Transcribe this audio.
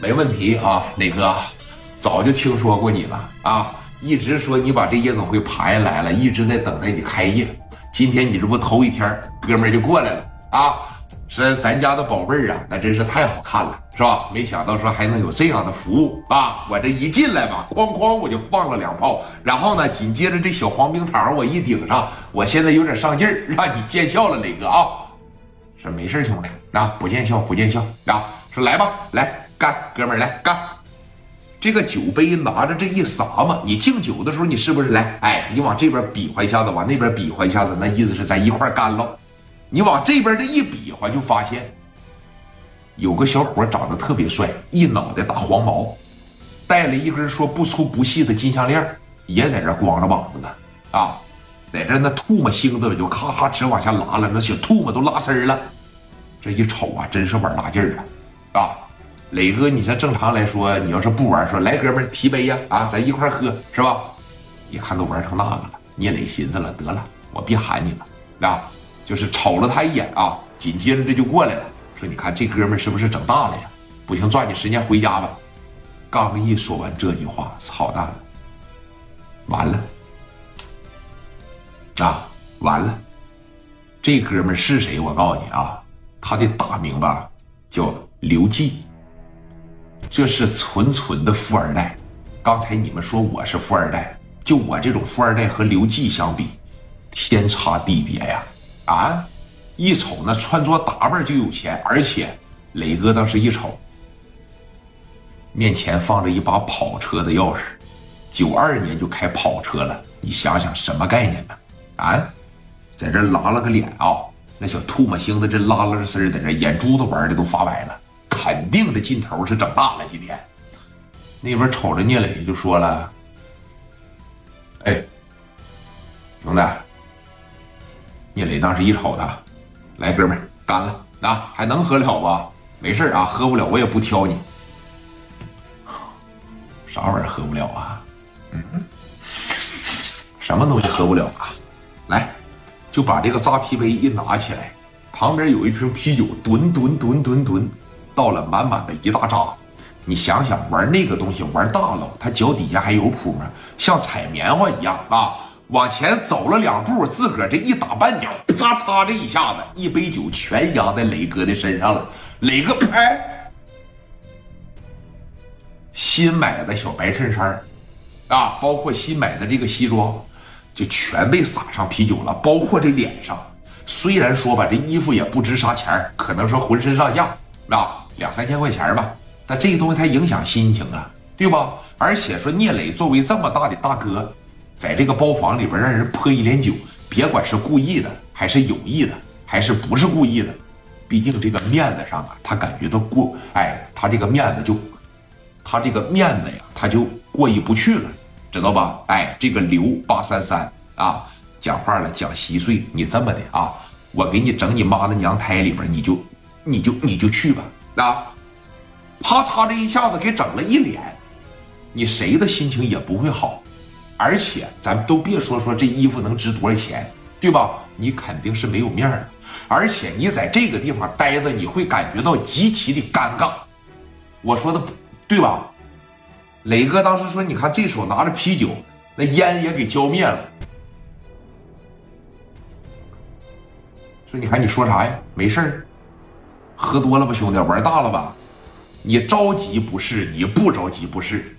没问题啊，磊哥，早就听说过你了啊，一直说你把这夜总会盘下来了，一直在等待你开业。今天你这不头一天，哥们儿就过来了啊，说咱家的宝贝儿啊，那真是太好看了，是吧？没想到说还能有这样的服务啊！我这一进来吧，哐哐我就放了两炮，然后呢，紧接着这小黄冰糖我一顶上，我现在有点上劲儿，让你见笑了，磊哥啊！说没事兄弟啊，不见笑不见笑啊！说来吧，来。干，哥们儿来干！这个酒杯拿着这一撒嘛，你敬酒的时候，你是不是来？哎，你往这边比划一下子，往那边比划一下子，那意思是咱一块干喽。你往这边这一比划，就发现有个小伙长得特别帅，一脑袋大黄毛，戴了一根说不粗不细的金项链，也在这光着膀子呢。啊，在这那吐沫星子就咔咔直往下拉了，那小吐沫都拉丝了。这一瞅啊，真是玩大劲儿啊！啊！磊哥，你像正常来说，你要是不玩，说来哥们提杯呀，啊，咱一块喝，是吧？一看都玩成那个了，聂磊寻思了，得了，我别喊你了，啊，就是瞅了他一眼啊，紧接着这就过来了，说你看这哥们是不是整大了。呀？不行，抓紧时间回家吧。刚一说完这句话，操蛋了，完了，啊，完了，这哥们是谁？我告诉你啊，他的大名吧叫刘季。这是纯纯的富二代，刚才你们说我是富二代，就我这种富二代和刘季相比，天差地别呀！啊，一瞅那穿着打扮就有钱，而且磊哥当时一瞅，面前放着一把跑车的钥匙，九二年就开跑车了，你想想什么概念呢？啊，在这拉了个脸啊，那小吐沫星子这拉拉丝儿在这，眼珠子玩的都发白了。肯定的劲头是整大了，今天那边瞅着聂磊就说了：“哎，兄弟。”聂磊当时一瞅他，来哥们干了啊，还能喝了吧？没事啊，喝不了我也不挑你。啥玩意儿喝不了啊？嗯，什么东西喝不了啊？来，就把这个扎啤杯一拿起来，旁边有一瓶啤酒，吨吨吨吨吨。倒了满满的一大扎，你想想玩那个东西玩大了，他脚底下还有谱吗？像踩棉花一样啊！往前走了两步，自个儿这一打半脚，啪嚓这一下子，一杯酒全压在磊哥的身上了。磊哥拍，新买的小白衬衫啊，包括新买的这个西装，就全被撒上啤酒了，包括这脸上。虽然说吧，这衣服也不值啥钱可能说浑身上下啊。两三千块钱吧，但这个东西它影响心情啊，对吧？而且说聂磊作为这么大的大哥，在这个包房里边让人泼一脸酒，别管是故意的，还是有意的，还是不是故意的，毕竟这个面子上啊，他感觉到过，哎，他这个面子就，他这个面子呀，他就过意不去了，知道吧？哎，这个刘八三三啊，讲话了讲稀碎，你这么的啊，我给你整你妈的娘胎里边，你就，你就你就去吧。啊！啪嚓这一下子给整了一脸，你谁的心情也不会好，而且咱都别说说这衣服能值多少钱，对吧？你肯定是没有面儿，而且你在这个地方待着，你会感觉到极其的尴尬。我说的对吧？磊哥当时说，你看这手拿着啤酒，那烟也给浇灭了。说你看你说啥呀？没事儿。喝多了吧，兄弟，玩大了吧？你着急不是，你不着急不是，